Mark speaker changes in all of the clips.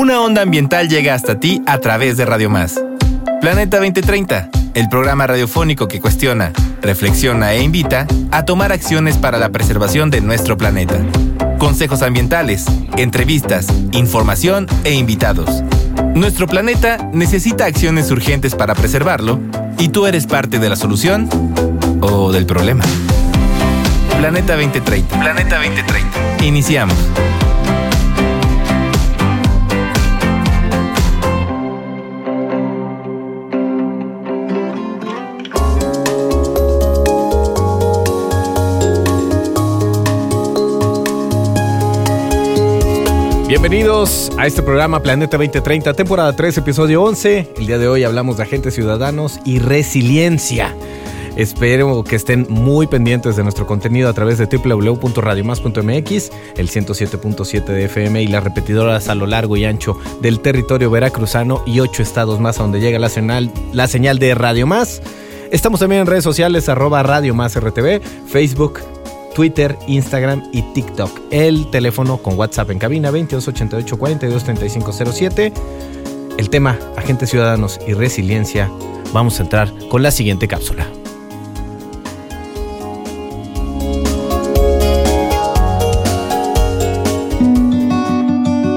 Speaker 1: Una onda ambiental llega hasta ti a través de Radio Más. Planeta 2030, el programa radiofónico que cuestiona, reflexiona e invita a tomar acciones para la preservación de nuestro planeta. Consejos ambientales, entrevistas, información e invitados. Nuestro planeta necesita acciones urgentes para preservarlo y tú eres parte de la solución o del problema. Planeta 2030. Planeta 2030. Iniciamos.
Speaker 2: Bienvenidos a este programa Planeta 2030, temporada 3, episodio 11. El día de hoy hablamos de agentes ciudadanos y resiliencia. Espero que estén muy pendientes de nuestro contenido a través de www.radiomas.mx, el 107.7 de FM y las repetidoras a lo largo y ancho del territorio veracruzano y ocho estados más a donde llega la señal, la señal de Radio Más. Estamos también en redes sociales, arroba Radio Más RTV, Facebook, Twitter, Instagram y TikTok. El teléfono con WhatsApp en cabina 2288 423507. El tema agentes ciudadanos y resiliencia. Vamos a entrar con la siguiente cápsula.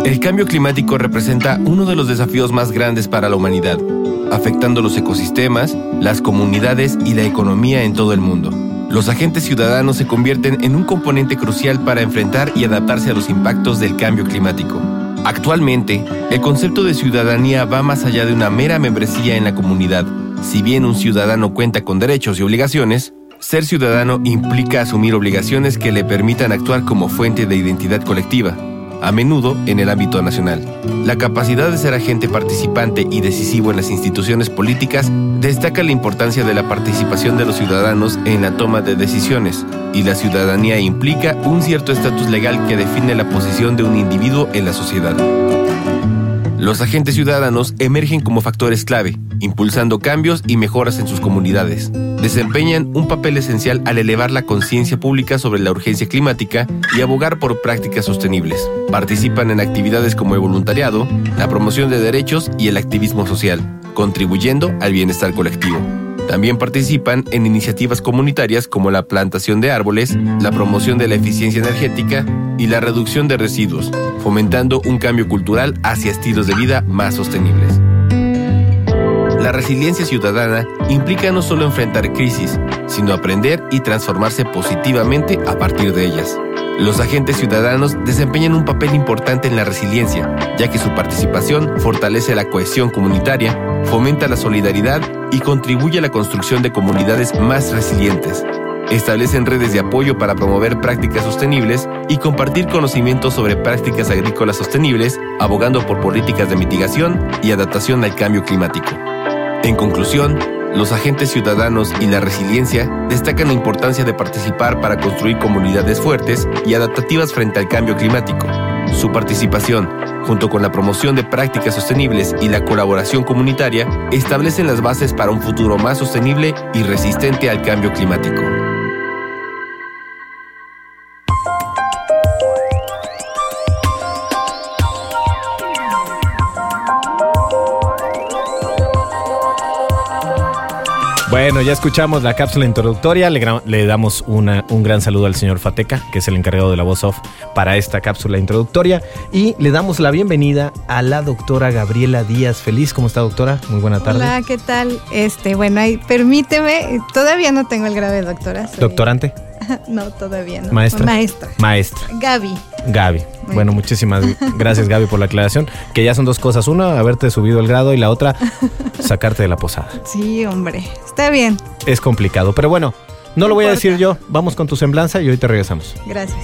Speaker 1: El cambio climático representa uno de los desafíos más grandes para la humanidad, afectando los ecosistemas, las comunidades y la economía en todo el mundo. Los agentes ciudadanos se convierten en un componente crucial para enfrentar y adaptarse a los impactos del cambio climático. Actualmente, el concepto de ciudadanía va más allá de una mera membresía en la comunidad. Si bien un ciudadano cuenta con derechos y obligaciones, ser ciudadano implica asumir obligaciones que le permitan actuar como fuente de identidad colectiva a menudo en el ámbito nacional. La capacidad de ser agente participante y decisivo en las instituciones políticas destaca la importancia de la participación de los ciudadanos en la toma de decisiones, y la ciudadanía implica un cierto estatus legal que define la posición de un individuo en la sociedad. Los agentes ciudadanos emergen como factores clave, impulsando cambios y mejoras en sus comunidades. Desempeñan un papel esencial al elevar la conciencia pública sobre la urgencia climática y abogar por prácticas sostenibles. Participan en actividades como el voluntariado, la promoción de derechos y el activismo social, contribuyendo al bienestar colectivo. También participan en iniciativas comunitarias como la plantación de árboles, la promoción de la eficiencia energética y la reducción de residuos, fomentando un cambio cultural hacia estilos de vida más sostenibles. La resiliencia ciudadana implica no solo enfrentar crisis, sino aprender y transformarse positivamente a partir de ellas. Los agentes ciudadanos desempeñan un papel importante en la resiliencia, ya que su participación fortalece la cohesión comunitaria, fomenta la solidaridad y contribuye a la construcción de comunidades más resilientes. Establecen redes de apoyo para promover prácticas sostenibles y compartir conocimientos sobre prácticas agrícolas sostenibles, abogando por políticas de mitigación y adaptación al cambio climático. En conclusión, los agentes ciudadanos y la resiliencia destacan la importancia de participar para construir comunidades fuertes y adaptativas frente al cambio climático. Su participación, junto con la promoción de prácticas sostenibles y la colaboración comunitaria, establecen las bases para un futuro más sostenible y resistente al cambio climático.
Speaker 2: Bueno, ya escuchamos la cápsula introductoria. Le, le damos una, un gran saludo al señor Fateca, que es el encargado de la voz off para esta cápsula introductoria. Y le damos la bienvenida a la doctora Gabriela Díaz Feliz. ¿Cómo está, doctora? Muy buena tarde.
Speaker 3: Hola, ¿qué tal? Este, bueno, ahí, permíteme, todavía no tengo el grado de doctora. soy-
Speaker 2: ¿Doctorante?
Speaker 3: No, todavía no.
Speaker 2: ¿Maestra?
Speaker 3: Maestra.
Speaker 2: Maestra.
Speaker 3: Gaby.
Speaker 2: Gaby.
Speaker 3: Muy
Speaker 2: bueno,
Speaker 3: bien.
Speaker 2: muchísimas gracias, Gaby, por la aclaración. Que ya son dos cosas. Una, haberte subido el grado y la otra, sacarte de la posada.
Speaker 3: Sí, hombre. Está bien.
Speaker 2: Es complicado. Pero bueno, no lo voy a decir yo. Vamos con tu semblanza y ahorita regresamos.
Speaker 3: Gracias.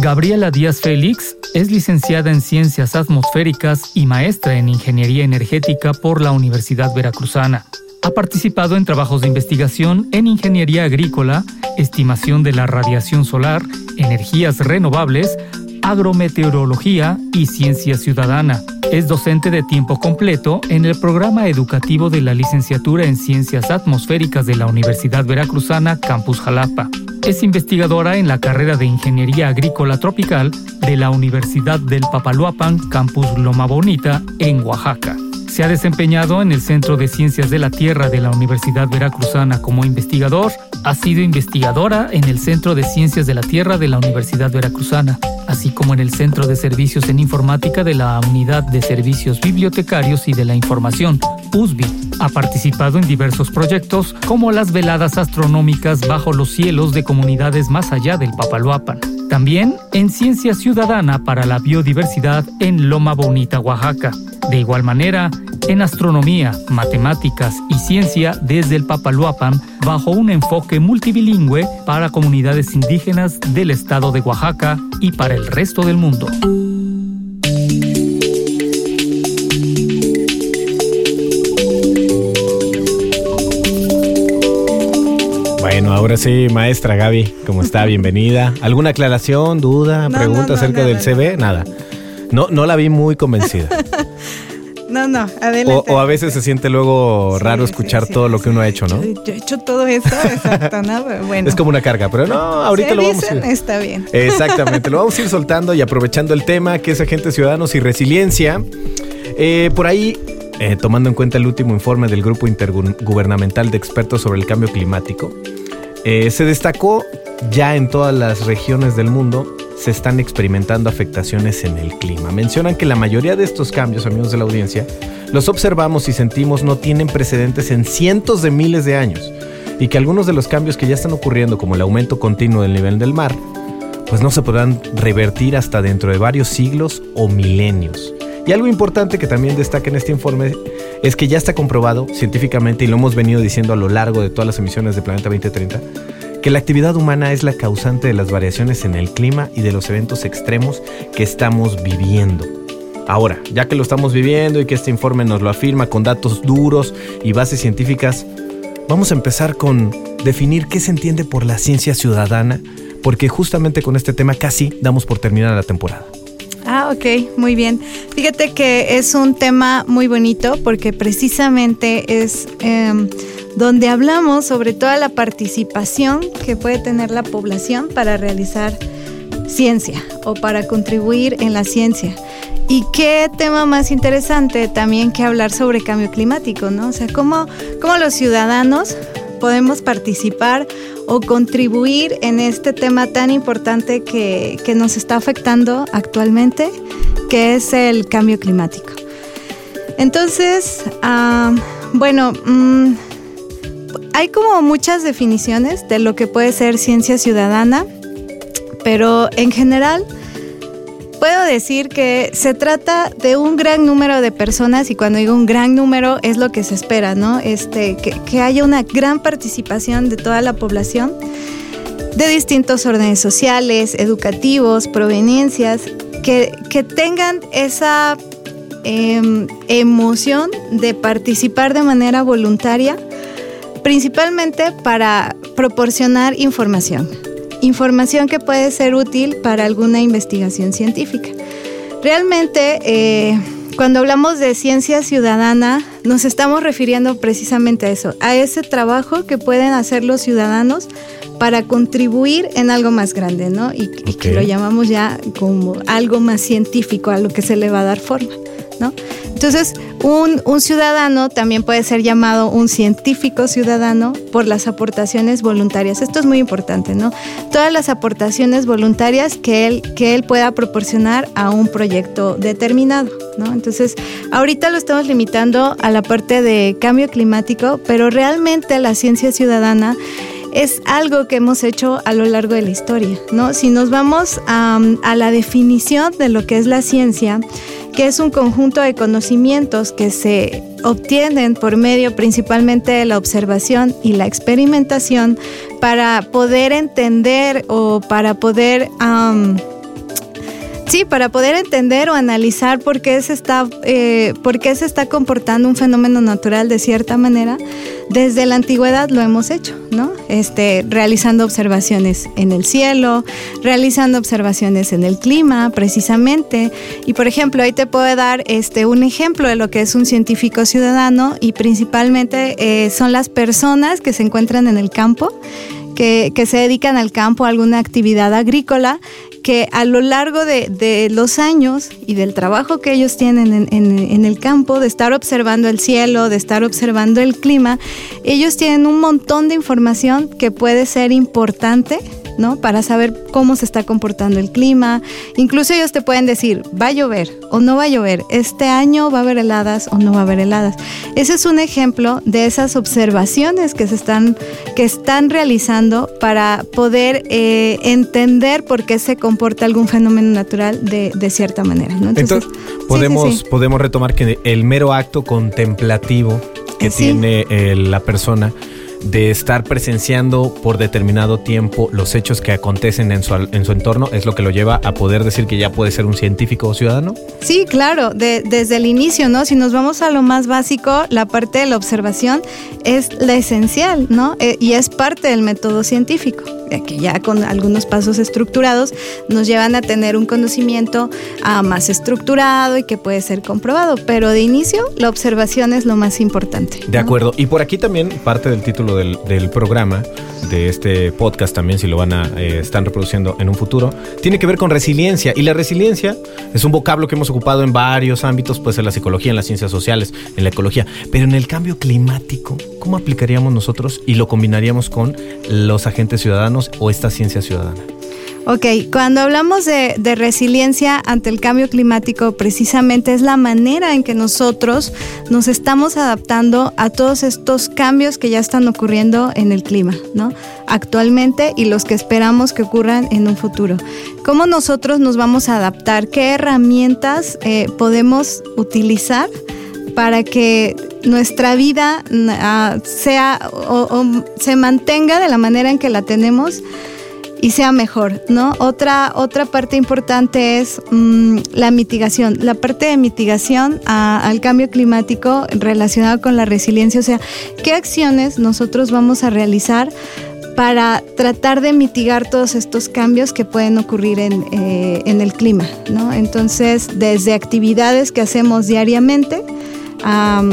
Speaker 4: Gabriela Díaz Félix es licenciada en Ciencias Atmosféricas y maestra en Ingeniería Energética por la Universidad Veracruzana. Ha participado en trabajos de investigación en ingeniería agrícola, estimación de la radiación solar, energías renovables, agrometeorología y ciencia ciudadana. Es docente de tiempo completo en el programa educativo de la licenciatura en Ciencias Atmosféricas de la Universidad Veracruzana Campus Jalapa. es investigadora en la carrera de Ingeniería Agrícola Tropical de la Universidad del Papaloapan, Campus Loma Bonita, en Oaxaca. Se ha desempeñado en el Centro de Ciencias de la Tierra de la Universidad Veracruzana como investigador. Ha sido investigadora en el Centro de Ciencias de la Tierra de la Universidad Veracruzana, así como en el Centro de Servicios en Informática de la Unidad de Servicios Bibliotecarios y de la Información, USB. Ha participado en diversos proyectos como las veladas astronómicas bajo los cielos de comunidades más allá del Papaloapan. También en Ciencia Ciudadana para la Biodiversidad en Loma Bonita, Oaxaca. De igual manera, en astronomía, matemáticas y ciencia desde el Papaloapan bajo un enfoque multilingüe para comunidades indígenas del estado de Oaxaca y para el resto del mundo.
Speaker 2: Ahora sí, maestra Gaby, ¿cómo está? Bienvenida. ¿Alguna aclaración, duda,
Speaker 3: No,
Speaker 2: pregunta
Speaker 3: no, no,
Speaker 2: acerca
Speaker 3: nada,
Speaker 2: del CV? Nada. No, no la vi muy convencida.
Speaker 3: No, no, adelante.
Speaker 2: O, o a veces se siente luego raro escuchar
Speaker 3: sí, sí,
Speaker 2: todo lo que uno ha hecho, ¿no?
Speaker 3: Yo, yo he hecho todo eso, exacto, ¿no? Bueno.
Speaker 2: Es como una carga, pero no, ahorita
Speaker 3: se
Speaker 2: lo vamos a
Speaker 3: dicen,
Speaker 2: ir.
Speaker 3: está bien.
Speaker 2: Exactamente, lo vamos a ir soltando y aprovechando el tema que es agentes ciudadanos y resiliencia. Eh, por ahí, eh, tomando en cuenta el último informe del Grupo Intergubernamental de Expertos sobre el Cambio Climático, eh, se destacó ya en todas las regiones del mundo se están experimentando afectaciones en el clima. Mencionan que la mayoría de estos cambios, amigos de la audiencia, los observamos y sentimos no tienen precedentes en cientos de miles de años y que algunos de los cambios que ya están ocurriendo, como el aumento continuo del nivel del mar, pues no se podrán revertir hasta dentro de varios siglos o milenios. Y algo importante que también destaca en este informe es que ya está comprobado científicamente, y lo hemos venido diciendo a lo largo de todas las emisiones de Planeta 2030, que la actividad humana es la causante de las variaciones en el clima y de los eventos extremos que estamos viviendo. Ahora, ya que lo estamos viviendo y que este informe nos lo afirma con datos duros y bases científicas, vamos a empezar con definir qué se entiende por la ciencia ciudadana, porque justamente con este tema casi damos por terminada la temporada.
Speaker 3: Ah, ok, muy bien. Fíjate que es un tema muy bonito porque precisamente es em, donde hablamos sobre toda la participación que puede tener la población para realizar ciencia o para contribuir en la ciencia. Y qué tema más interesante también que hablar sobre cambio climático, ¿no? O sea, cómo, cómo los ciudadanos podemos participar o contribuir en este tema tan importante que, que nos está afectando actualmente, que es el cambio climático. Entonces, ah, bueno, mm, hay como muchas definiciones de lo que puede ser ciencia ciudadana, pero en general puedo decir que se trata de un gran número de personas y cuando digo un gran número es lo que se espera, ¿no? Este, que, haya una gran participación de toda la población de distintos órdenes sociales, educativos, proveniencias, que, que tengan esa em, emoción de participar de manera voluntaria, principalmente para proporcionar información información que puede ser útil para alguna investigación científica. Realmente, eh, cuando hablamos de ciencia ciudadana, nos estamos refiriendo precisamente a eso, a ese trabajo que pueden hacer los ciudadanos para contribuir en algo más grande, ¿no? Y, y que lo llamamos ya como algo más científico, a lo que se le va a dar forma, ¿no? Entonces, un, un ciudadano también puede ser llamado un científico ciudadano por las aportaciones voluntarias. Esto es muy importante, ¿no? Todas las aportaciones voluntarias que él, que él pueda proporcionar a un proyecto determinado, ¿no? Entonces, ahorita lo estamos limitando a la parte de cambio climático, pero realmente la ciencia ciudadana es algo que hemos hecho a lo largo de la historia, ¿no? Si nos vamos a, la definición de lo que es la ciencia, que es un conjunto de conocimientos que se obtienen por medio principalmente de la observación y la experimentación para poder entender o para poder... Sí, para poder entender o analizar por qué se está, eh, por qué se está comportando un fenómeno natural de cierta manera, desde la antigüedad lo hemos hecho, ¿no? Este, realizando observaciones en el cielo, realizando observaciones en el clima, precisamente. Y por ejemplo, ahí te puedo dar este, un ejemplo de lo que es un científico ciudadano y principalmente eh, son las personas que se encuentran en el campo que, que se dedican al campo, a alguna actividad agrícola, que a lo largo de, de, los años y del trabajo que ellos tienen en, en, en, el campo, de estar observando el cielo, de estar observando el clima, ellos tienen un montón de información que puede ser importante ¿no? Para saber cómo se está comportando el clima. Incluso ellos te pueden decir, va a llover o no va a llover, este año va a haber heladas o no va a haber heladas. Ese es un ejemplo de esas observaciones que se están, que están realizando para poder eh, entender por qué se comporta algún fenómeno natural de, de cierta manera. ¿no?
Speaker 2: Entonces, podemos, sí, sí, sí. podemos retomar que el mero acto contemplativo que tiene eh, la persona de estar presenciando por determinado tiempo los hechos que acontecen en su, en su entorno es lo que lo lleva a poder decir que ya puede ser un científico o ciudadano?
Speaker 3: Sí, claro, de, desde el inicio, ¿no? Si nos vamos a lo más básico, la parte de la observación es la esencial, ¿no? Eh, y es parte del método científico, que ya con algunos pasos estructurados nos llevan a tener un conocimiento uh, más estructurado y que puede ser comprobado, pero de inicio la observación es lo más importante.
Speaker 2: ¿no? De acuerdo, y por aquí también parte del título del, programa, de este podcast también, si lo van a eh, están reproduciendo en un futuro, tiene que ver con resiliencia. Y la resiliencia es un vocablo que hemos ocupado en varios ámbitos, pues en la psicología, en las ciencias sociales, en la ecología. Pero en el cambio climático, ¿cómo aplicaríamos nosotros y lo combinaríamos con los agentes ciudadanos o esta ciencia ciudadana?
Speaker 3: Ok, cuando hablamos de, de, resiliencia ante el cambio climático, precisamente es la manera en que nosotros nos estamos adaptando a todos estos cambios que ya están ocurriendo en el clima, ¿no? Actualmente y los que esperamos que ocurran en un futuro. ¿Cómo nosotros nos vamos a adaptar? ¿Qué herramientas eh, podemos utilizar para que nuestra vida uh, sea o se mantenga de la manera en que la tenemos? Y sea mejor, ¿no? Otra, otra parte importante es mmm, la mitigación. La parte de mitigación a, al cambio climático relacionado con la resiliencia, o sea, ¿qué acciones nosotros vamos a realizar? para tratar de mitigar todos estos cambios que pueden ocurrir en, eh, en el clima, ¿no? Entonces, desde actividades que hacemos diariamente, um,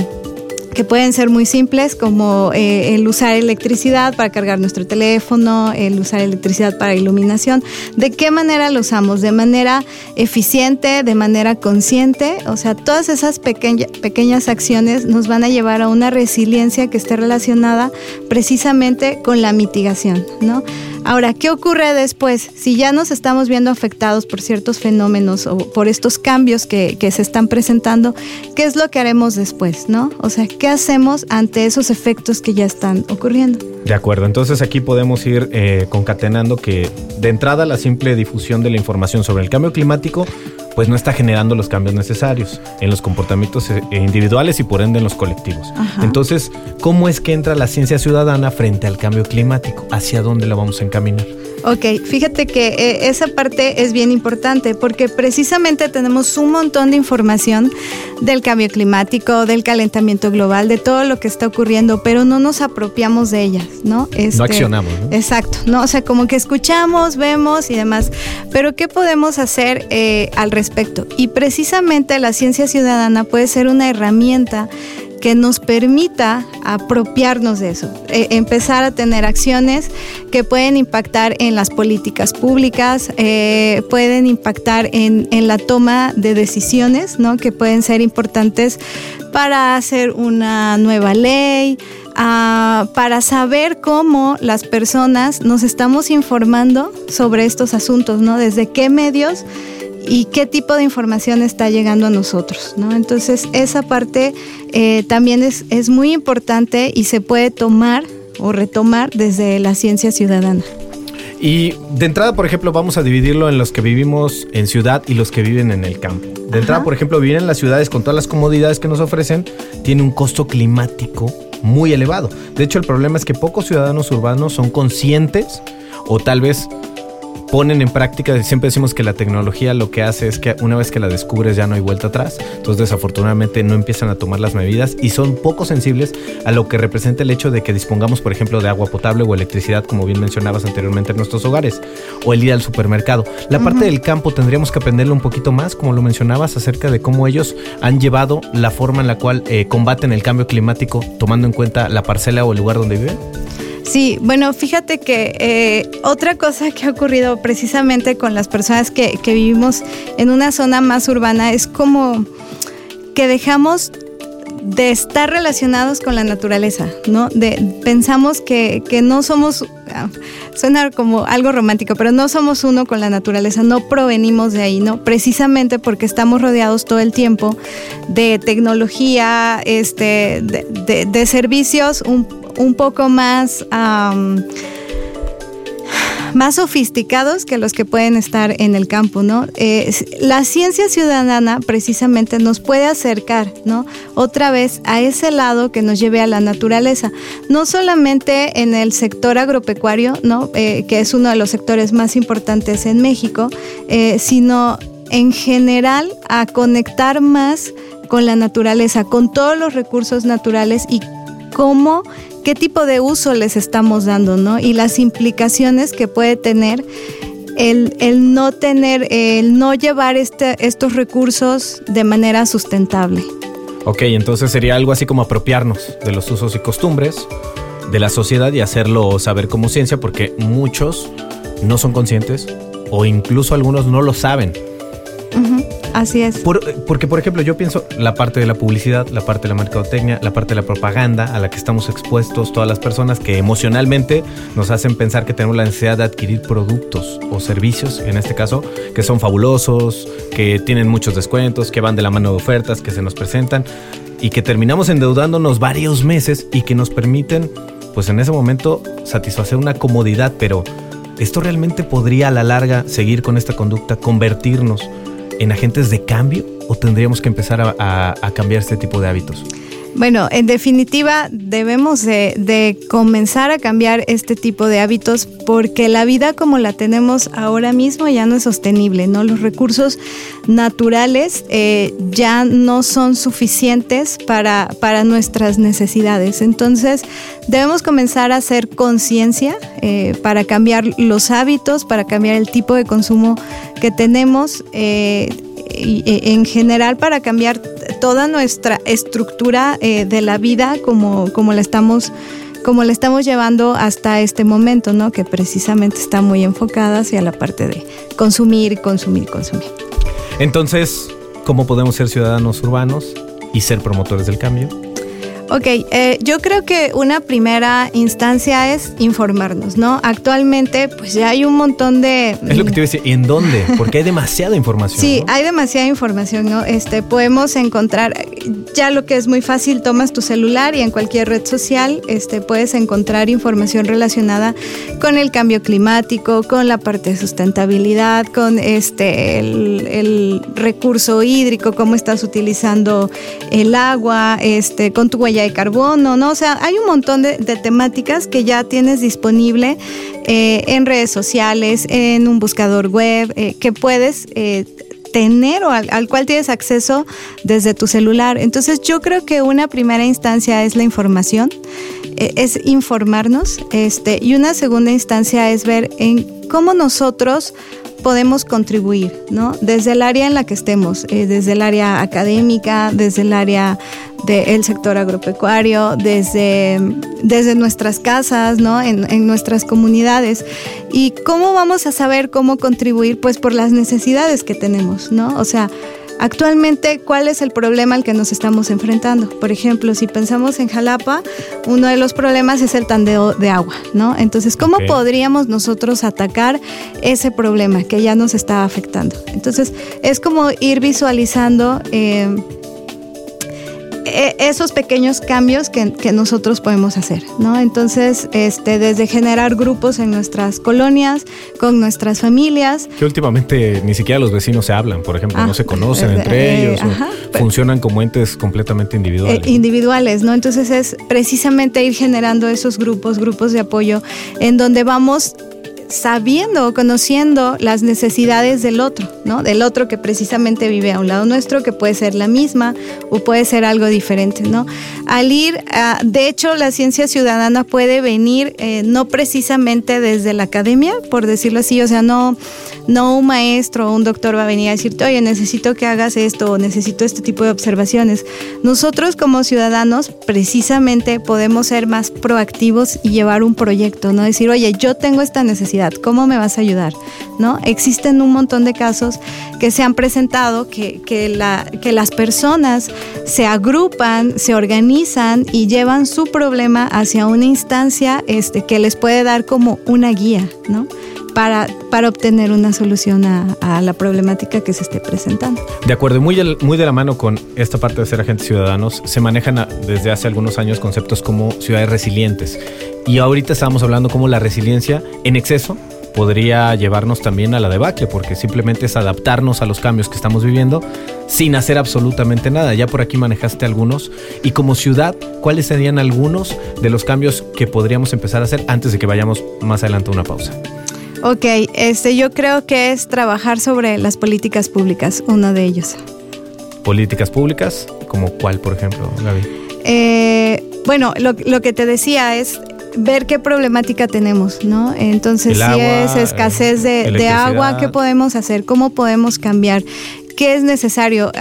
Speaker 3: que pueden ser muy simples, como eh, el usar electricidad para cargar nuestro teléfono, el usar electricidad para iluminación. ¿De qué manera lo usamos? De manera eficiente, de manera consciente. O sea, todas esas pequeña, pequeñas acciones nos van a llevar a una resiliencia que esté relacionada precisamente con la mitigación, ¿no? Ahora, ¿qué ocurre después? Si ya nos estamos viendo afectados por ciertos fenómenos o por estos cambios que, que, se están presentando, ¿qué es lo que haremos después? ¿no? O sea, ¿qué hacemos ante esos efectos que ya están ocurriendo?
Speaker 2: De acuerdo, entonces aquí podemos ir eh, concatenando que de entrada la simple difusión de la información sobre el cambio climático pues no está generando los cambios necesarios en los comportamientos eh, individuales y por ende en los colectivos. Ajá. Entonces, ¿cómo es que entra la ciencia ciudadana frente al cambio climático? ¿Hacia dónde la vamos a encaminar?
Speaker 3: Ok, fíjate que eh, esa parte es bien importante porque precisamente tenemos un montón de información del cambio climático, del calentamiento global, de todo lo que está ocurriendo, pero no nos apropiamos de ellas, ¿no?
Speaker 2: Este, no accionamos, ¿no?
Speaker 3: Exacto, ¿no? O sea, como que escuchamos, vemos y demás, pero ¿qué podemos hacer eh, al respecto? Y precisamente la ciencia ciudadana puede ser una herramienta que nos permita apropiarnos de eso, eh, empezar a tener acciones que pueden impactar en las políticas públicas, eh, pueden impactar en, en, la toma de decisiones, ¿no? que pueden ser importantes para hacer una nueva ley, uh, para saber cómo las personas nos estamos informando sobre estos asuntos, ¿no? desde qué medios y qué tipo de información está llegando a nosotros. ¿no? Entonces, esa parte eh, también es, es muy importante y se puede tomar o retomar desde la ciencia ciudadana.
Speaker 2: Y de entrada, por ejemplo, vamos a dividirlo en los que vivimos en ciudad y los que viven en el campo. De entrada, por ejemplo, vivir en las ciudades con todas las comodidades que nos ofrecen tiene un costo climático muy elevado. De hecho, el problema es que pocos ciudadanos urbanos son conscientes o tal vez ponen en práctica, siempre decimos que la tecnología lo que hace es que una vez que la descubres ya no hay vuelta atrás, entonces desafortunadamente no empiezan a tomar las medidas y son poco sensibles a lo que representa el hecho de que dispongamos, por ejemplo, de agua potable o electricidad, como bien mencionabas anteriormente en nuestros hogares, o el ir al supermercado. La uh -huh. parte del campo tendríamos que aprenderle un poquito más, como lo mencionabas, acerca de cómo ellos han llevado la forma en la cual eh, combaten el cambio climático, tomando en cuenta la parcela o el lugar donde viven.
Speaker 3: Sí, bueno, fíjate que eh, otra cosa que ha ocurrido precisamente con las personas que, que vivimos en una zona más urbana es como que dejamos de estar relacionados con la naturaleza, ¿no? De, pensamos que, que no somos, ah, suena como algo romántico, pero no somos uno con la naturaleza, no provenimos de ahí, ¿no? Precisamente porque estamos rodeados todo el tiempo de tecnología, este, de, de- de servicios un, un poco más... más sofisticados que los que pueden estar en el campo, ¿no? Eh, la ciencia ciudadana precisamente nos puede acercar, ¿no? Otra vez a ese lado que nos lleve a la naturaleza, no solamente en el sector agropecuario, ¿no? Eh, que es uno de los sectores más importantes en México, eh, sino en general a conectar más con la naturaleza, con todos los recursos naturales y cómo, qué tipo de uso les estamos dando, ¿no? Y las implicaciones que puede tener el, el no tener, el no llevar este, estos recursos de manera sustentable.
Speaker 2: Ok, entonces sería algo así como apropiarnos de los usos y costumbres de la sociedad y hacerlo saber como ciencia porque muchos no son conscientes o incluso algunos no lo saben.
Speaker 3: Así es.
Speaker 2: Por- porque, por ejemplo, yo pienso la parte de la publicidad, la parte de la mercadotecnia, la parte de la propaganda a la que estamos expuestos todas las personas que emocionalmente nos hacen pensar que tenemos la necesidad de adquirir productos o servicios, en este caso, que son fabulosos, que tienen muchos descuentos, que van de la mano de ofertas que se nos presentan y que terminamos endeudándonos varios meses y que nos permiten, pues en ese momento, satisfacer una comodidad, pero ¿esto realmente podría a la larga seguir con esta conducta, convertirnos en agentes de cambio o tendríamos que empezar a, cambiar este tipo de hábitos?
Speaker 3: Bueno, en definitiva, debemos de, comenzar a cambiar este tipo de hábitos porque la vida como la tenemos ahora mismo ya no es sostenible, ¿no? Los recursos naturales eh, ya no son suficientes para, para nuestras necesidades. Entonces, debemos comenzar a hacer conciencia eh, para cambiar los hábitos, para cambiar el tipo de consumo que tenemos. eh, en general para cambiar toda nuestra estructura eh, de la vida como, como la estamos como la estamos llevando hasta este momento, ¿no? Que precisamente está muy enfocada hacia la parte de consumir, consumir, consumir.
Speaker 2: Entonces, ¿cómo podemos ser ciudadanos urbanos y ser promotores del cambio?
Speaker 3: Ok, eh, yo creo que una primera instancia es informarnos, ¿no? Actualmente, pues ya hay un montón de...
Speaker 2: Es lo que te iba a decir, ¿y en dónde? Porque hay demasiada información.
Speaker 3: Sí,
Speaker 2: ¿no?
Speaker 3: hay demasiada información, ¿no? Este, podemos encontrar, ya lo que es muy fácil, tomas tu celular y en cualquier red social, este, puedes encontrar información relacionada con el cambio climático, con la parte de sustentabilidad, con este, el, el recurso hídrico, cómo estás utilizando el agua, este, con tu huella de carbono, ¿no? O sea, hay un montón de, temáticas que ya tienes disponible eh, en redes sociales, en un buscador web, eh, que puedes eh, tener o al, al cual tienes acceso desde tu celular. Entonces yo creo que una primera instancia es la información, eh, es informarnos, este, y una segunda instancia es ver en cómo nosotros podemos contribuir, ¿no? Desde el área en la que estemos, eh, desde el área académica, desde el área del sector agropecuario, desde, desde nuestras casas, ¿no? En, en nuestras comunidades. ¿Y cómo vamos a saber cómo contribuir? Pues por las necesidades que tenemos, ¿no? O sea, Actualmente, ¿cuál es el problema al que nos estamos enfrentando? Por ejemplo, si pensamos en Jalapa, uno de los problemas es el tandeo de agua, ¿no? Entonces, ¿cómo podríamos nosotros atacar ese problema que ya nos está afectando? Entonces, es como ir visualizando eh, e- esos pequeños cambios que, que nosotros podemos hacer, ¿no? Entonces, este, desde generar grupos en nuestras colonias, con nuestras familias,
Speaker 2: Que últimamente ni siquiera los vecinos se hablan, por ejemplo,
Speaker 3: Ah,
Speaker 2: no se conocen
Speaker 3: eh,
Speaker 2: entre
Speaker 3: eh,
Speaker 2: ellos,
Speaker 3: ajá,
Speaker 2: funcionan como entes completamente individuales.
Speaker 3: eh, individuales, ¿no? Entonces es precisamente ir generando esos grupos, grupos de apoyo, en donde vamos sabiendo, conociendo las necesidades del otro, ¿no? Del otro que precisamente vive a un lado nuestro, que puede ser la misma o puede ser algo diferente, ¿no? Al ir, a- de hecho, la ciencia ciudadana puede venir eh, no precisamente desde la academia, por decirlo así, o sea, no, No un maestro o un doctor va a venir a decirte, oye, necesito que hagas esto o necesito este tipo de observaciones. Nosotros como ciudadanos precisamente podemos ser más proactivos y llevar un proyecto, ¿no? Decir, oye, yo tengo esta necesidad, ¿cómo me vas a ayudar? ¿No? Existen un montón de casos que se han presentado que, que, la, que las personas se agrupan, se organizan y llevan su problema hacia una instancia este, que les puede dar como una guía, ¿no? Para, para obtener una solución a, la problemática que se esté presentando.
Speaker 2: De acuerdo, muy, muy de la mano con esta parte de ser agentes ciudadanos, se manejan desde hace algunos años conceptos como ciudades resilientes. Y ahorita estamos hablando como la resiliencia en exceso podría llevarnos también a la debacle, porque simplemente es adaptarnos a los cambios que estamos viviendo sin hacer absolutamente nada. Ya por aquí manejaste algunos. Y como ciudad, ¿cuáles serían algunos de los cambios que podríamos empezar a hacer antes de que vayamos más adelante a una pausa?
Speaker 3: Ok, este, yo creo que es trabajar sobre las políticas públicas, uno de ellos.
Speaker 2: ¿Políticas públicas? ¿Como cuál, por ejemplo, Gaby?
Speaker 3: Eh, bueno, lo, lo, que te decía es ver qué problemática tenemos, ¿no? Entonces, si es escasez de, agua, ¿qué podemos hacer? ¿Cómo podemos cambiar? ¿Qué es necesario?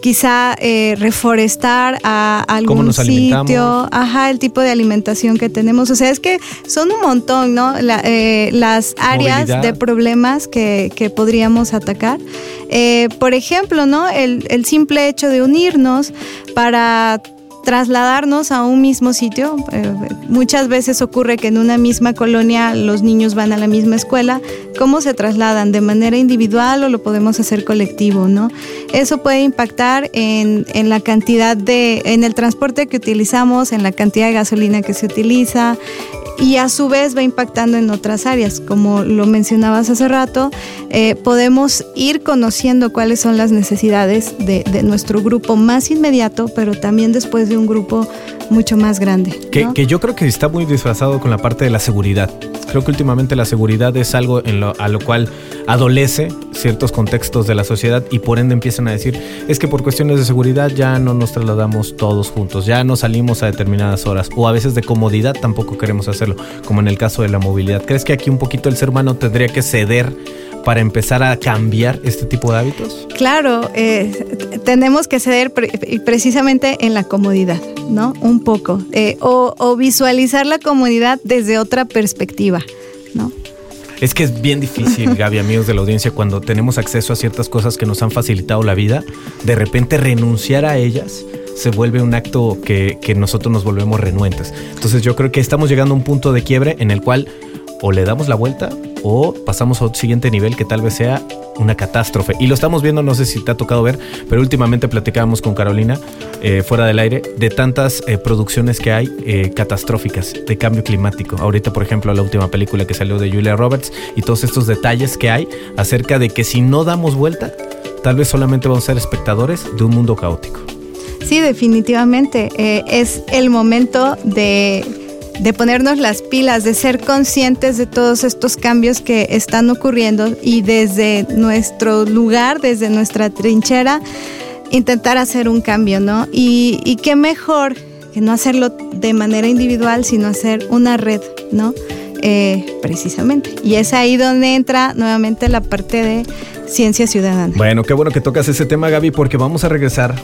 Speaker 3: Quizá eh, reforestar a algún sitio, ajá, el tipo de alimentación que tenemos. O sea, es que son un montón, ¿no? Eh, las áreas de problemas que, que podríamos atacar. Eh, por ejemplo, ¿no? El, el simple hecho de unirnos para trasladarnos a un mismo sitio. Eh, muchas veces ocurre que en una misma colonia los niños van a la misma escuela. ¿Cómo se trasladan? ¿De manera individual o lo podemos hacer colectivo? ¿no? Eso puede impactar en, en la cantidad de, en el transporte que utilizamos, en la cantidad de gasolina que se utiliza, y a su vez va impactando en otras áreas. Como lo mencionabas hace rato, eh, podemos ir conociendo cuáles son las necesidades de, nuestro grupo más inmediato, pero también después de un grupo mucho más grande.
Speaker 2: Que, yo creo que está muy disfrazado con la parte de la seguridad. Creo que últimamente la seguridad es algo en lo, a lo cual adolece ciertos contextos de la sociedad y por ende empiezan a decir, es que por cuestiones de seguridad ya no nos trasladamos todos juntos, ya no salimos a determinadas horas o a veces de comodidad tampoco queremos hacerlo, como en el caso de la movilidad. ¿Crees que aquí un poquito el ser humano tendría que ceder para empezar a cambiar este tipo de hábitos?
Speaker 3: Claro, eh, tenemos que ceder precisamente en la comodidad, ¿no? Un poco. Eh, o, o, visualizar la comodidad desde otra perspectiva, ¿no?
Speaker 2: Es que es bien difícil, Gaby, amigos de la audiencia, cuando tenemos acceso a ciertas cosas que nos han facilitado la vida, de repente renunciar a ellas se vuelve un acto que, que nosotros nos volvemos renuentes. Entonces yo creo que estamos llegando a un punto de quiebre en el cual o le damos la vuelta o pasamos a otro siguiente nivel que tal vez sea una catástrofe. Y lo estamos viendo, no sé si te ha tocado ver, pero últimamente platicábamos con Carolina eh, fuera del aire de tantas eh, producciones que hay eh, catastróficas de cambio climático. Ahorita, por ejemplo, la última película que salió de Julia Roberts y todos estos detalles que hay acerca de que si no damos vuelta, tal vez solamente vamos a ser espectadores de un mundo caótico.
Speaker 3: Sí, definitivamente. es el momento de de ponernos las pilas, de ser conscientes de todos estos cambios que están ocurriendo y desde nuestro lugar, desde nuestra trinchera, intentar hacer un cambio, ¿no? Y, qué mejor que no hacerlo de manera individual, sino hacer una red, ¿no? Eh, precisamente. Y es ahí donde entra nuevamente la parte de ciencia ciudadana.
Speaker 2: Bueno, qué bueno que tocas ese tema, Gaby, porque vamos a regresar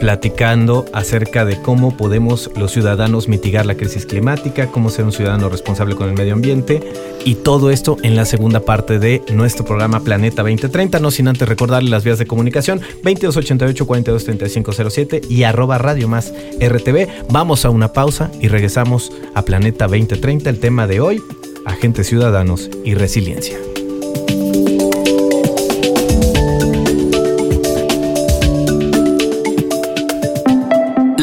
Speaker 2: platicando acerca de cómo podemos los ciudadanos mitigar la crisis climática, cómo ser un ciudadano responsable con el medio ambiente y todo esto en la segunda parte de nuestro programa Planeta 2030, no sin antes recordarle las vías de comunicación 2288 423507 y arroba radio más RTV. Vamos a una pausa y regresamos a Planeta 2030, el tema de hoy, agentes ciudadanos y resiliencia.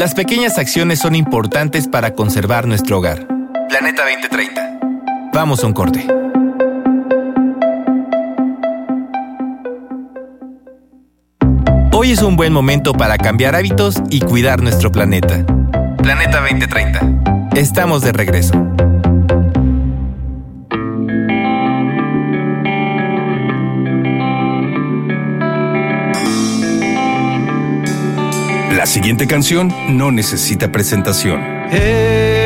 Speaker 1: Las pequeñas acciones son importantes para conservar nuestro hogar. Planeta 2030. Vamos a un corte. Hoy es un buen momento para cambiar hábitos y cuidar nuestro planeta. Planeta 2030. Estamos de regreso. La siguiente canción no necesita presentación.
Speaker 5: invita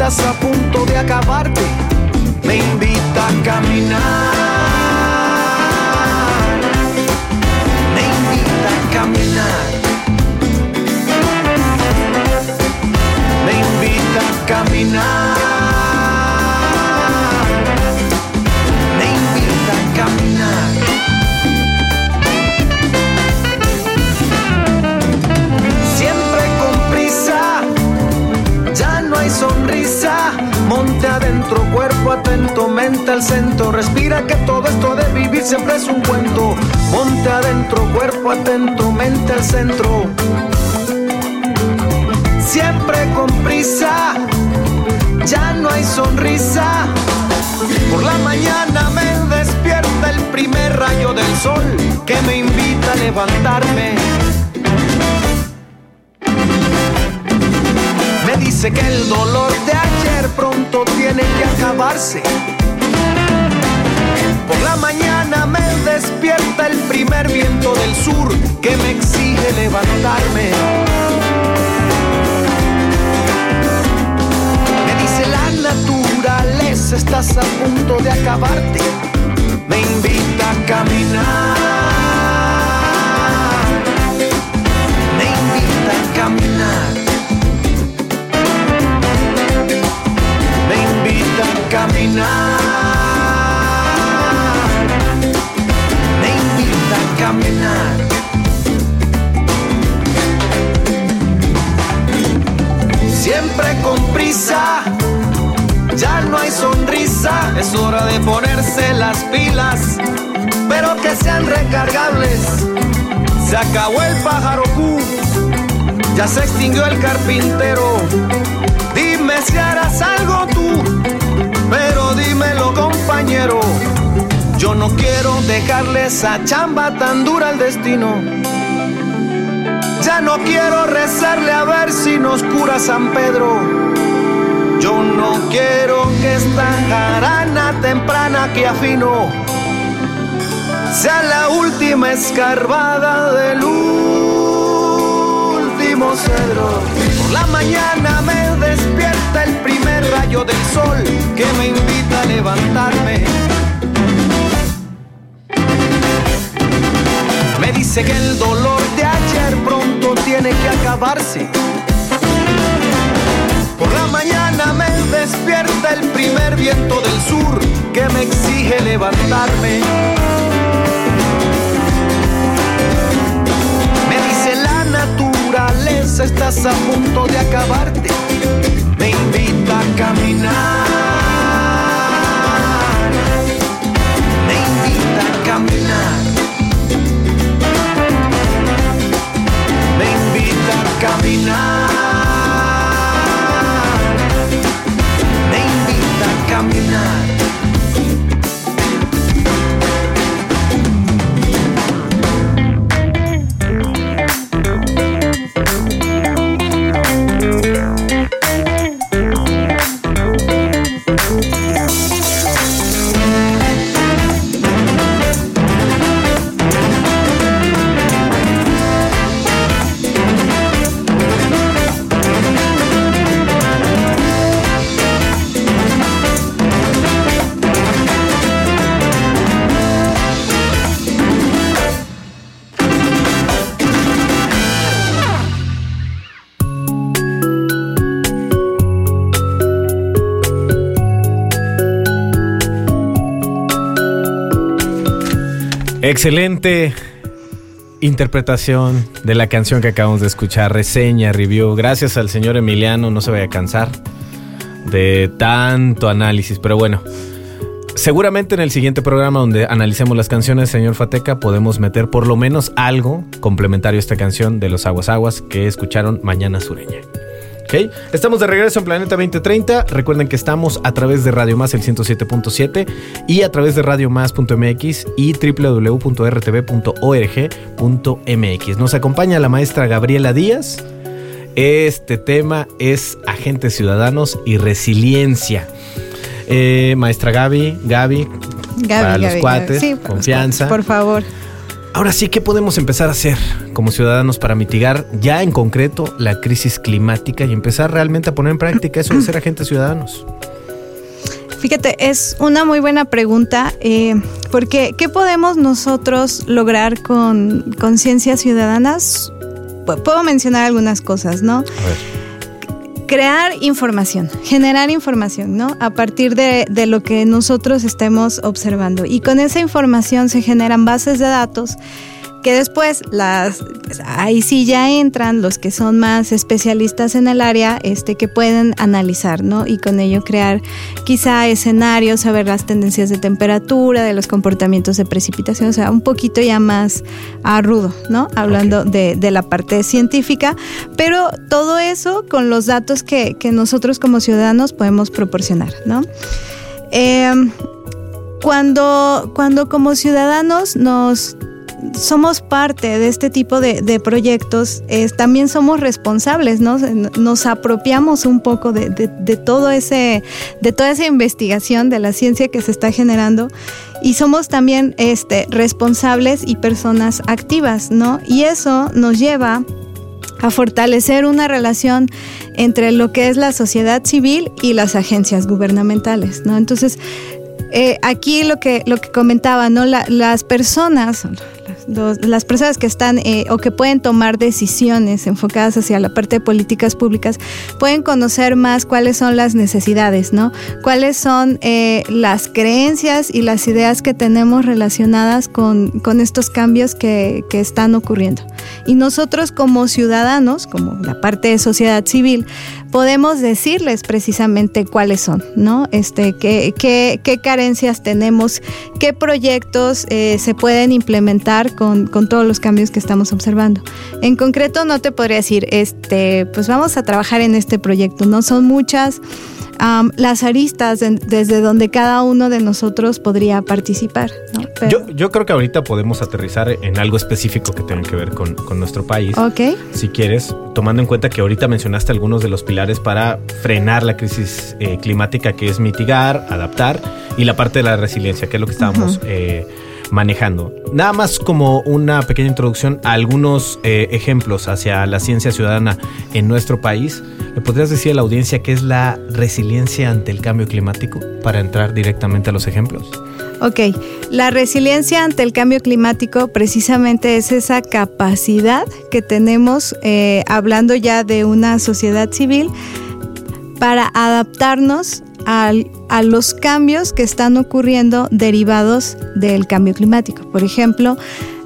Speaker 5: estás a punto de acabarte. Me invita a caminar. Me invita a caminar. Me invita a caminar. Adentro, cuerpo atento, mente al centro. Respira que todo esto de vivir siempre es un cuento. Monte adentro, cuerpo atento, mente al centro. Siempre con prisa, ya no hay sonrisa. Por la mañana me despierta el primer rayo del sol que me invita a levantarme. Me dice que el dolor de ayer pronto tiene que acabarse. Por la mañana me despierta el primer viento del sur que me exige levantarme. Me dice la naturaleza estás a punto de acabarte. Me invita a caminar. Ya se extinguió el carpintero. Dime si harás algo tú, pero dímelo compañero. Yo no quiero dejarle esa chamba tan dura al destino. Ya no quiero rezarle a ver si nos cura San Pedro. Yo no quiero que esta jarana temprana que afino sea la última escarbada del último Por la mañana me despierta el primer rayo del sol que me invita a levantarme. Me dice que el dolor de ayer pronto tiene que acabarse. Por la mañana me despierta el primer viento del sur que me exige levantarme. Estás a punto de acabarte.
Speaker 2: Excelente interpretación de la canción que acabamos de escuchar, reseña, review. Gracias al señor Emiliano, no se vaya a cansar de tanto análisis, pero bueno. Seguramente en el siguiente programa donde analicemos las canciones, señor Fateca, podemos meter por lo menos algo complementario a esta canción de los Aguas Aguas que escucharon Mañana Sureña. Ok, estamos de regreso en Planeta 2030. Recuerden que estamos a través de Radio Más el 107.7 y a través de radiomás.mx y www.rtv.org.mx. Nos acompaña la maestra Gabriela Díaz. Este tema es agentes ciudadanos y resiliencia. Eh, maestra Gaby, Gaby,
Speaker 3: Gaby,
Speaker 2: para los cuates,
Speaker 3: Gaby. Sí, para los
Speaker 2: confianza.
Speaker 3: cuates, Por favor.
Speaker 2: Ahora sí, ¿qué podemos empezar a hacer como ciudadanos para mitigar ya en concreto la crisis climática y empezar realmente a poner en práctica eso de ser agentes ciudadanos?
Speaker 3: Fíjate, es una muy buena pregunta, eh, porque ¿qué podemos nosotros lograr con conciencias ciudadanas? Pu- Puedo mencionar algunas cosas, ¿no?
Speaker 2: A ver.
Speaker 3: Crear información, generar información, ¿no? A partir de, lo que nosotros estemos observando. Y con esa información se generan bases de datos que después las pues, ahí sí ya entran los que son más especialistas en el área este que pueden analizar no y con ello crear quizá escenarios saber las tendencias de temperatura de los comportamientos de precipitación o sea un poquito ya más ah, rudo no hablando de, de la parte científica. Pero todo eso con los datos que, que nosotros como ciudadanos podemos proporcionar no Em, cuando, cuando como ciudadanos nos somos parte de este tipo de, proyectos, eh, también somos responsables, ¿no? Nos apropiamos un poco de, de, de, todo ese, de toda esa investigación de la ciencia que se está generando y somos también este, responsables y personas activas, ¿no? Y eso nos lleva a fortalecer una relación entre lo que es la sociedad civil y las agencias gubernamentales, ¿no? Entonces, eh, aquí lo que, lo que comentaba, ¿no? La, las personas, las personas que están eh, o que pueden tomar decisiones enfocadas hacia la parte de políticas públicas pueden conocer más cuáles son las necesidades, ¿no? Cuáles son eh, las creencias y las ideas que tenemos relacionadas con, con estos cambios que, que, están ocurriendo. Y nosotros como ciudadanos, como la parte de sociedad civil, podemos decirles precisamente cuáles son, ¿no? Este, qué, qué, qué carencias tenemos, qué proyectos eh, se pueden implementar con, con, todos los cambios que estamos observando. En concreto, no te podría decir, este, pues vamos a trabajar en este proyecto, ¿no? Son muchas um, las aristas de, desde donde cada uno de nosotros podría participar, ¿no?
Speaker 2: Pero, yo, yo, creo que ahorita podemos aterrizar en algo específico que tenga que ver con, con nuestro país.
Speaker 3: Ok.
Speaker 2: Si quieres, tomando en cuenta que ahorita mencionaste algunos de los pilares para frenar la crisis eh, climática, que es mitigar, adaptar, y la parte de la resiliencia, que es lo que estábamos... Uh -huh. eh, manejando. Nada más como una pequeña introducción a algunos eh, ejemplos hacia la ciencia ciudadana en nuestro país. ¿Le podrías decir a la audiencia qué es la resiliencia ante el cambio climático para entrar directamente a los ejemplos?
Speaker 3: Ok, la resiliencia ante el cambio climático precisamente es esa capacidad que tenemos, eh, hablando ya de una sociedad civil, para adaptarnos al, a los cambios que están ocurriendo derivados del cambio climático. Por ejemplo,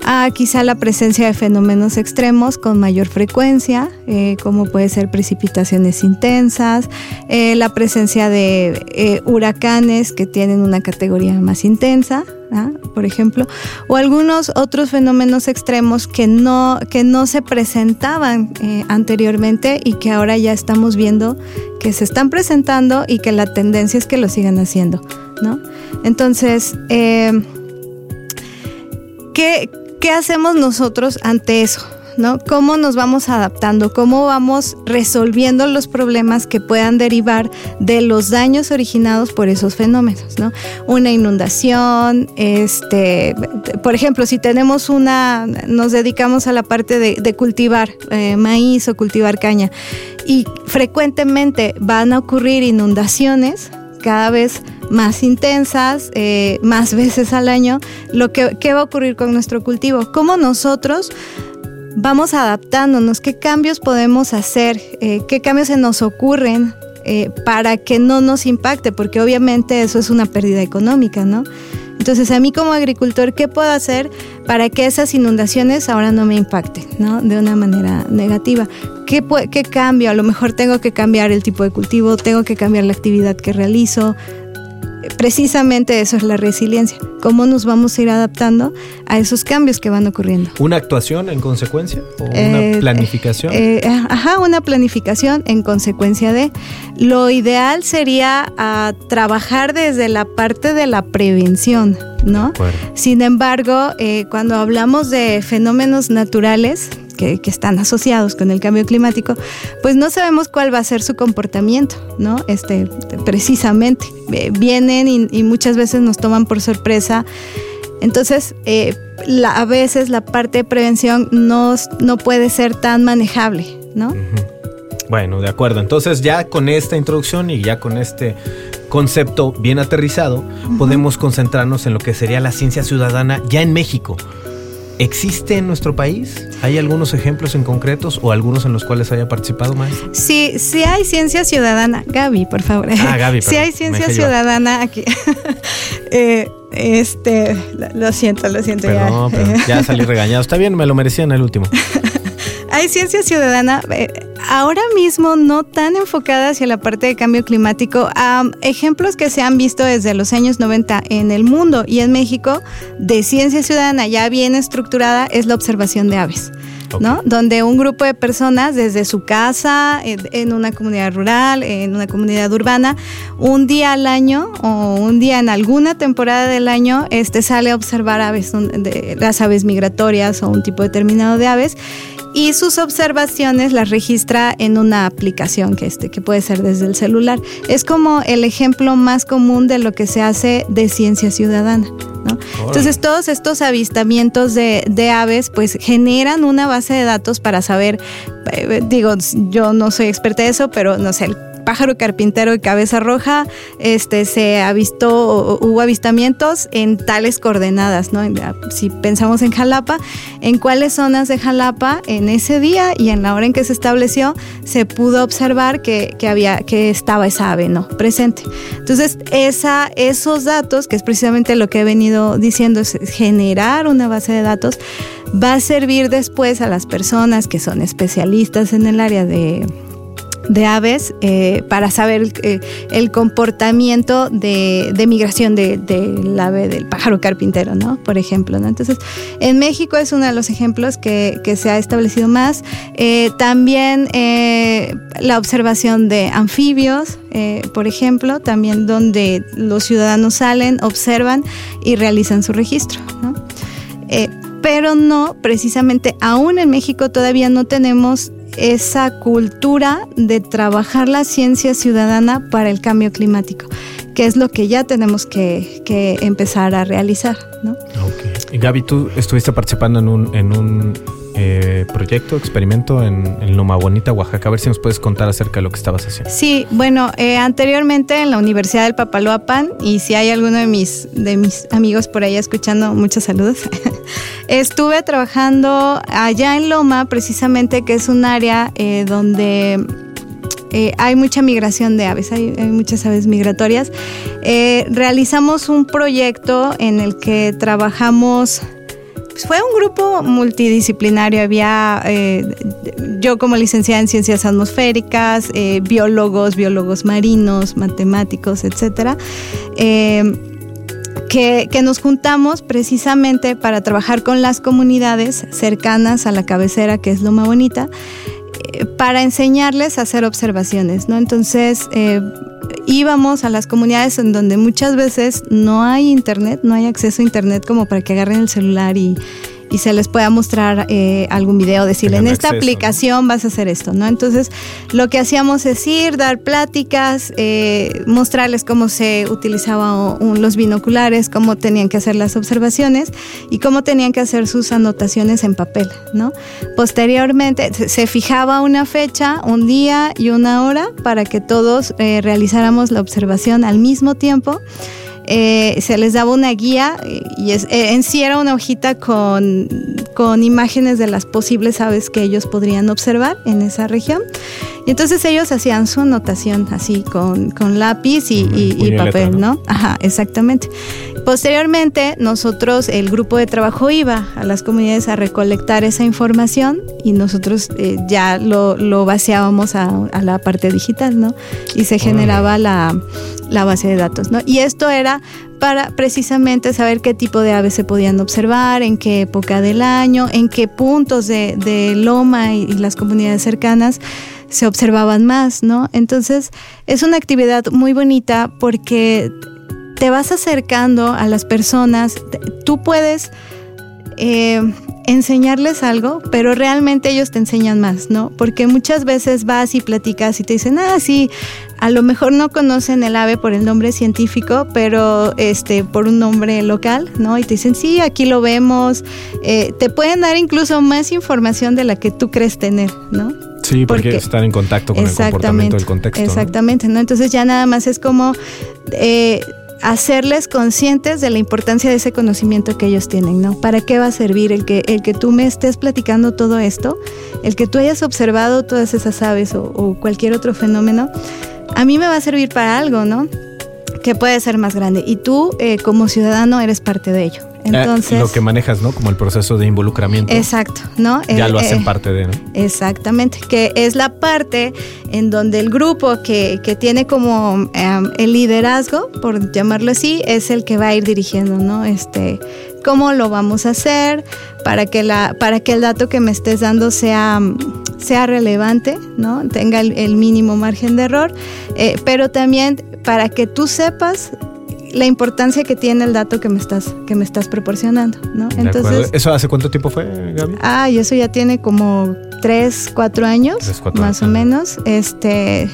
Speaker 3: a quizá la presencia de fenómenos extremos con mayor frecuencia, eh, como puede ser precipitaciones intensas, eh, la presencia de eh, huracanes que tienen una categoría más intensa, ¿ah? por ejemplo, o algunos otros fenómenos extremos que no, que no se presentaban anteriormente y que ahora ya estamos viendo que se están presentando y que la tendencia es que lo sigan haciendo, ¿no? Entonces, ¿qué, ¿qué hacemos nosotros ante eso? ¿No? ¿Cómo nos vamos adaptando? ¿Cómo vamos resolviendo los problemas que puedan derivar de los daños originados por esos fenómenos? ¿no? Una inundación, este, por ejemplo, si tenemos una, nos dedicamos a la parte de, de cultivar eh, maíz o cultivar caña y frecuentemente van a ocurrir inundaciones cada vez más intensas, eh, más veces al año, lo que ¿qué va a ocurrir con nuestro cultivo. ¿Cómo nosotros vamos adaptándonos? ¿Qué cambios podemos hacer? Eh, ¿Qué cambios se nos ocurren eh, para que no nos impacte? Porque obviamente eso es una pérdida económica, ¿no? Entonces, a mí como agricultor, ¿qué puedo hacer para que esas inundaciones ahora no me impacten, ¿no? De una manera negativa. ¿Qué, ¿Qué cambio? A lo mejor tengo que cambiar el tipo de cultivo, tengo que cambiar la actividad que realizo, precisamente eso es la resiliencia, cómo nos vamos a ir adaptando a esos cambios que van ocurriendo.
Speaker 2: ¿Una actuación en consecuencia o una
Speaker 3: Eh,
Speaker 2: planificación?
Speaker 3: Eh, ajá, una planificación en consecuencia de. Lo ideal sería ah, trabajar desde la parte de la prevención, ¿no? Sin embargo, eh, cuando hablamos de fenómenos naturales que, que están asociados con el cambio climático, pues no sabemos cuál va a ser su comportamiento, ¿no? Este, precisamente. Eh, vienen y, y muchas veces nos toman por sorpresa. Entonces, eh, la- a veces la parte de prevención no, no puede ser tan manejable, ¿no?
Speaker 2: Bueno, de acuerdo. Entonces ya con esta introducción y ya con este concepto bien aterrizado, podemos concentrarnos en lo que sería la ciencia ciudadana ya en México. ¿Existe en nuestro país? ¿Hay algunos ejemplos en concretos o algunos en los cuales haya participado maestro?
Speaker 3: Sí, sí hay ciencia ciudadana. Gaby, por favor.
Speaker 2: Ah, Gaby,
Speaker 3: Sí hay ciencia ciudadana aquí. Eh, este, lo siento, lo siento. ya.
Speaker 2: Perdón, pero ya salí regañado. Está bien, me lo merecía en el último.
Speaker 3: Hay ciencia ciudadana, eh, ahora mismo no tan enfocada hacia la parte de cambio climático. Ejemplos que se han visto desde los años 90 en el mundo y en México de ciencia ciudadana ya bien estructurada es la observación de aves. ¿no? Donde un grupo de personas desde su casa, en, una comunidad rural, en una comunidad urbana, un día al año o un día en alguna temporada del año, este sale a observar aves, las aves migratorias o un tipo determinado de aves y sus observaciones las registra en una aplicación que, este, que puede ser desde el celular. Es como el ejemplo más común de lo que se hace de ciencia ciudadana. ¿no? Entonces todos estos avistamientos de, de aves pues generan una base de datos para saber, eh, digo, yo no soy experta de eso, pero no sé, pájaro carpintero de cabeza roja, este se avistó, hubo avistamientos en tales coordenadas, ¿no? En- Si pensamos en Jalapa, en cuáles zonas de Jalapa en ese día y en la hora en que se estableció se pudo observar que, que había, que estaba esa ave, ¿no? Presente. Entonces, esa, esos datos, que es precisamente lo que he venido diciendo, es generar una base de datos, va a servir después a las personas que son especialistas en el área de de aves eh, para saber eh, el comportamiento de, de migración de- del ave del pájaro carpintero, ¿no? Por ejemplo. Entonces, en México es uno de los ejemplos que, que se ha establecido más. Eh, también la observación de anfibios, por ejemplo, también donde los ciudadanos salen, observan y realizan su registro, ¿no? Pero no, precisamente, aún en México todavía no tenemos esa cultura de trabajar la ciencia ciudadana para el cambio climático, que es lo que ya tenemos que, que empezar a realizar, ¿no?
Speaker 2: Ok. Y Gaby, tú estuviste participando en un, en un eh, proyecto, experimento en, en Loma Bonita, Oaxaca. A ver si nos puedes contar acerca de lo que estabas haciendo.
Speaker 3: Sí, bueno, eh, anteriormente en la Universidad del Papaloapan, y si hay alguno de mis, de mis amigos por ahí escuchando, muchos saludos. Estuve trabajando allá en Loma, precisamente, que es un área eh, donde eh, hay mucha migración de aves, hay, muchas aves migratorias. Eh, realizamos un proyecto en el que trabajamos pues fue un grupo multidisciplinario. Había yo como licenciada en ciencias atmosféricas, biólogos, biólogos marinos, matemáticos, etcétera. Que, nos juntamos precisamente para trabajar con las comunidades cercanas a la cabecera, que es Loma Bonita, eh, para enseñarles a hacer observaciones, ¿no? Entonces, eh, íbamos a las comunidades en donde muchas veces no hay internet, no hay acceso a internet como para que agarren el celular y, y se les pueda mostrar eh, algún video, decirle, en esta
Speaker 2: acceso,
Speaker 3: aplicación vas a hacer esto, ¿no? Entonces, lo que hacíamos es ir, dar pláticas, eh, mostrarles cómo se utilizaban los binoculares, cómo tenían que hacer las observaciones y cómo tenían que hacer sus anotaciones en papel, ¿no? Posteriormente, se, se fijaba una fecha, un día y una hora para que todos eh, realizáramos la observación al mismo tiempo. Eh, se les daba una guía y es, eh, en sí era una hojita con, con, imágenes de las posibles aves que ellos podrían observar en esa región. Y entonces ellos hacían su anotación así con, con lápiz y, y, y papel, ¿no? ¿no? Ajá, exactamente. Posteriormente, nosotros, el grupo de trabajo iba a las comunidades a recolectar esa información y nosotros eh, ya lo, lo vaciábamos a, a, la parte digital, ¿no? Y se generaba la, la, base de datos, ¿no? Y esto era para precisamente saber qué tipo de aves se podían observar, en qué época del año, en qué puntos de, de Loma y, y las comunidades cercanas se observaban más, ¿no? Entonces, es una actividad muy bonita porque te vas acercando a las personas, tú puedes eh, enseñarles algo, pero realmente ellos te enseñan más, ¿no? Porque muchas veces vas y platicas y te dicen, ah, sí, a lo mejor no conocen el ave por el nombre científico, pero este por un nombre local, ¿no? Y te dicen, sí, aquí lo vemos. Eh, te pueden dar incluso más información de la que tú crees tener, ¿no?
Speaker 2: Sí, porque, porque están en contacto con el comportamiento del contexto.
Speaker 3: Exactamente, ¿no? ¿no? Entonces ya nada más es como eh, hacerles conscientes de la importancia de ese conocimiento que ellos tienen, ¿no? ¿Para qué va a servir el que, el que tú me estés platicando todo esto? El que tú hayas observado todas esas aves o, cualquier otro fenómeno, a mí me va a servir para algo, ¿no? Que puede ser más grande. Y tú, eh, como ciudadano, eres parte de ello. Entonces,
Speaker 2: eh, lo que manejas, ¿no? Como el proceso de involucramiento.
Speaker 3: Exacto, ¿no?
Speaker 2: Ya eh, lo hacen eh, parte de, ¿no?
Speaker 3: Exactamente, que es la parte en donde el grupo que, que tiene como um, el liderazgo, por llamarlo así, es el que va a ir dirigiendo, ¿no? Este, cómo lo vamos a hacer para que la, para que el dato que me estés dando sea sea relevante, ¿no? Tenga el, el mínimo margen de error, eh, pero también para que tú sepas la importancia que tiene el dato que me estás, que me estás proporcionando, ¿no?
Speaker 2: Entonces, ¿Eso hace cuánto tiempo fue, Gaby?
Speaker 3: Ah, y eso ya tiene como tres, cuatro años, tres, cuatro más años. o menos. Este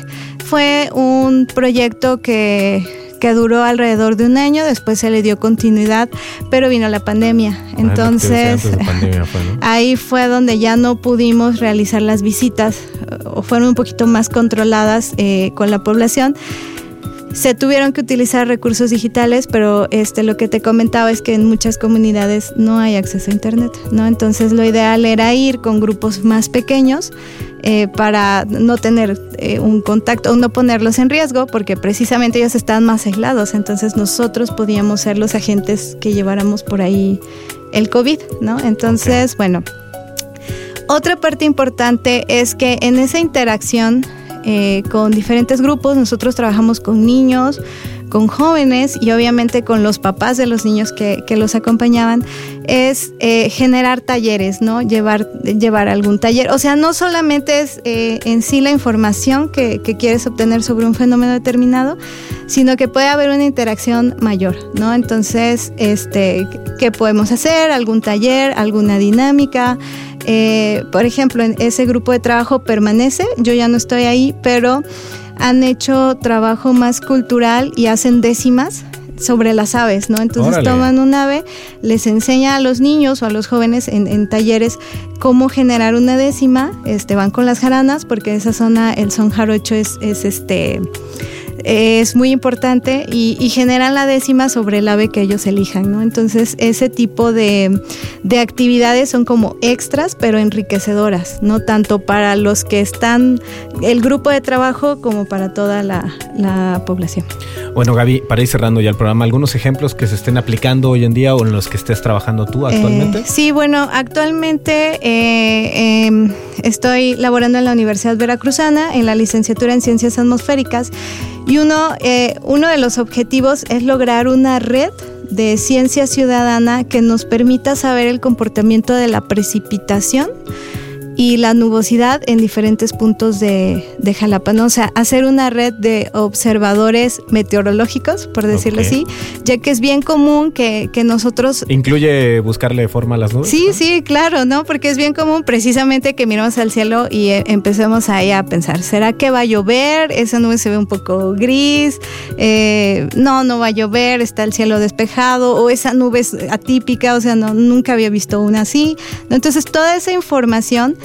Speaker 3: fue un proyecto que, que duró alrededor de un año, después se le dio continuidad, pero vino la pandemia. Entonces,
Speaker 2: fue, ¿no?
Speaker 3: ahí fue donde ya no pudimos realizar las visitas, o fueron un poquito más controladas eh, con la población se tuvieron que utilizar recursos digitales, pero este lo que te comentaba es que en muchas comunidades no hay acceso a internet, ¿no? Entonces lo ideal era ir con grupos más pequeños eh, para no tener eh, un contacto o no ponerlos en riesgo, porque precisamente ellos están más aislados. Entonces nosotros podíamos ser los agentes que lleváramos por ahí el COVID, ¿no? Entonces, bueno. Otra parte importante es que en esa interacción eh, con diferentes grupos. Nosotros trabajamos con niños, con jóvenes y obviamente con los papás de los niños que, que los acompañaban, es eh, generar talleres, ¿no? Llevar, llevar algún taller. O sea, no solamente es eh, en sí la información que, que, quieres obtener sobre un fenómeno determinado, sino que puede haber una interacción mayor, ¿no? Entonces, este, ¿qué podemos hacer? ¿Algún taller? ¿Alguna dinámica? Eh, por ejemplo, en ese grupo de trabajo permanece, yo ya no estoy ahí, pero han hecho trabajo más cultural y hacen décimas sobre las aves, ¿no? Entonces Órale. toman un ave, les enseña a los niños o a los jóvenes en, en, talleres cómo generar una décima, este, van con las jaranas, porque esa zona, el son jarocho es, es este es muy importante y, y, generan la décima sobre el ave que ellos elijan, ¿no? Entonces, ese tipo de, de, actividades son como extras, pero enriquecedoras, ¿no? Tanto para los que están, el grupo de trabajo, como para toda la, la población.
Speaker 2: Bueno, Gaby, para ir cerrando ya el programa, ¿algunos ejemplos que se estén aplicando hoy en día o en los que estés trabajando tú actualmente?
Speaker 3: Eh, sí, bueno, actualmente eh, eh, estoy laborando en la Universidad Veracruzana en la licenciatura en Ciencias Atmosféricas y uno, eh, uno de los objetivos es lograr una red de ciencia ciudadana que nos permita saber el comportamiento de la precipitación y la nubosidad en diferentes puntos de, de, Jalapa, ¿no? O sea, hacer una red de observadores meteorológicos, por decirlo okay. así, ya que es bien común que, que, nosotros...
Speaker 2: ¿Incluye buscarle forma a las nubes?
Speaker 3: Sí, ¿no? sí, claro, ¿no? Porque es bien común precisamente que miremos al cielo y eh, empecemos ahí a pensar, ¿será que va a llover? Esa nube se ve un poco gris, eh, no, no va a llover, está el cielo despejado, o esa nube es atípica, o sea, no, nunca había visto una así. Entonces, toda esa información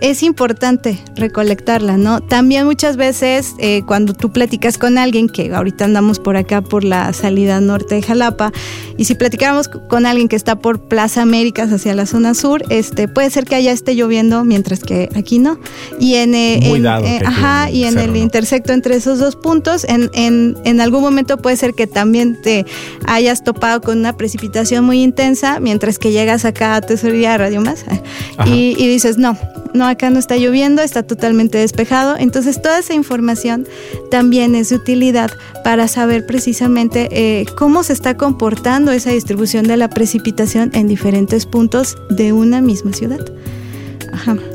Speaker 3: es importante recolectarla, ¿no? También muchas veces eh, cuando tú platicas con alguien, que ahorita andamos por acá por la salida norte de Jalapa, y si platicáramos con alguien que está por Plaza Américas hacia la zona sur, este, puede ser que allá esté lloviendo, mientras que aquí no. Y en, eh, eh, ajá, y en el intersecto entre esos dos puntos, en, en, en algún momento puede ser que también te hayas topado con una precipitación muy intensa, mientras que llegas acá a Tesorería Radio Más y, y dices, no, no, acá no está lloviendo, está totalmente despejado. Entonces toda esa información también es de utilidad para saber precisamente eh, cómo se está comportando esa distribución de la precipitación en diferentes puntos de una misma ciudad.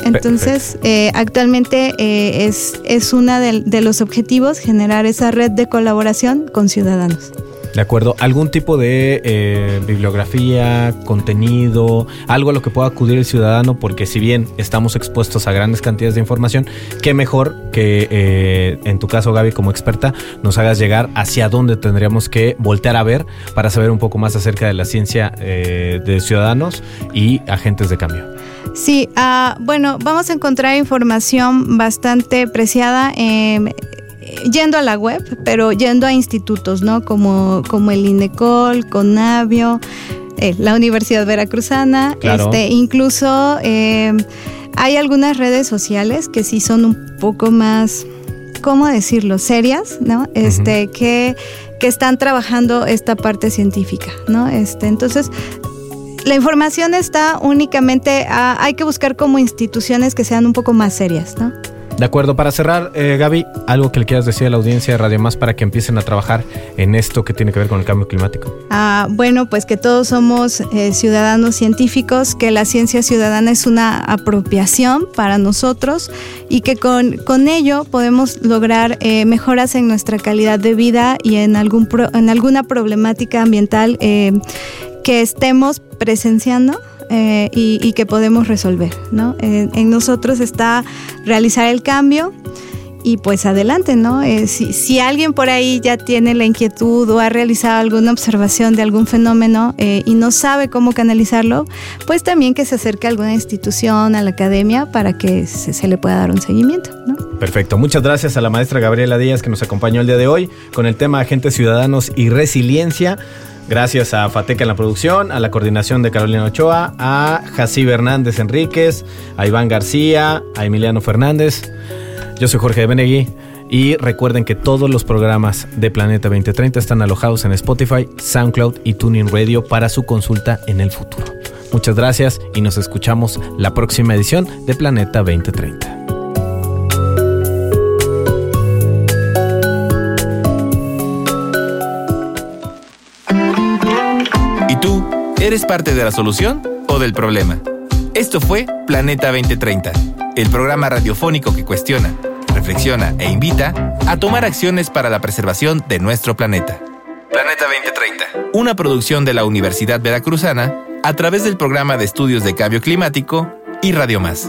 Speaker 3: Entonces, eh, actualmente eh, es, es uno de los objetivos generar esa red de colaboración con ciudadanos.
Speaker 2: De acuerdo, algún tipo de eh, bibliografía, contenido, algo a lo que pueda acudir el ciudadano, porque si bien estamos expuestos a grandes cantidades de información, qué mejor que eh, en tu caso, Gaby, como experta, nos hagas llegar hacia dónde tendríamos que voltear a ver para saber un poco más acerca de la ciencia eh, de ciudadanos y agentes de cambio.
Speaker 3: Sí, uh, bueno, vamos a encontrar información bastante preciada. Eh, yendo a la web, pero yendo a institutos, ¿no? Como, como el INECOL, CONAVIO, eh, la Universidad Veracruzana, este, incluso eh, hay algunas redes sociales que sí son un poco más, ¿cómo decirlo? Serias, ¿no? Este, que, que están trabajando esta parte científica, ¿no? Este, entonces, la información está únicamente, hay que buscar como instituciones que sean un poco más serias, ¿no?
Speaker 2: De acuerdo, para cerrar, eh, Gaby, algo que le quieras decir a la audiencia de Radio Más para que empiecen a trabajar en esto que tiene que ver con el cambio climático.
Speaker 3: Ah, bueno, pues que todos somos eh, ciudadanos científicos, que la ciencia ciudadana es una apropiación para nosotros y que con, con ello podemos lograr eh, mejoras en nuestra calidad de vida y en, algún en alguna problemática ambiental eh, que estemos presenciando eh, y, que podemos resolver. ¿no? en nosotros está realizar el cambio y pues adelante, ¿no? Eh, si, alguien por ahí ya tiene la inquietud o ha realizado alguna observación de algún fenómeno eh, y no sabe cómo canalizarlo, pues también que se acerque a alguna institución, a la academia, para que se, le pueda dar un seguimiento.
Speaker 2: Perfecto. Muchas gracias a la maestra Gabriela Díaz que nos acompañó el día de hoy con el tema Agentes Ciudadanos y Resiliencia. Gracias a Fateca en la producción, a la coordinación de Carolina Ochoa, a Jacibe Hernández Enríquez, a Iván García, a Emiliano Fernández. Yo soy Jorge de Benegui y recuerden que todos los programas de Planeta 2030 están alojados en Spotify, SoundCloud y Tuning Radio para su consulta en el futuro. Muchas gracias y nos escuchamos la próxima edición de Planeta 2030.
Speaker 1: ¿Eres parte de la solución o del problema? Esto fue Planeta 2030, el programa radiofónico que cuestiona, reflexiona e invita a tomar acciones para la preservación de nuestro planeta. Planeta 2030, una producción de la Universidad Veracruzana a través del programa de estudios de cambio climático y Radio Más.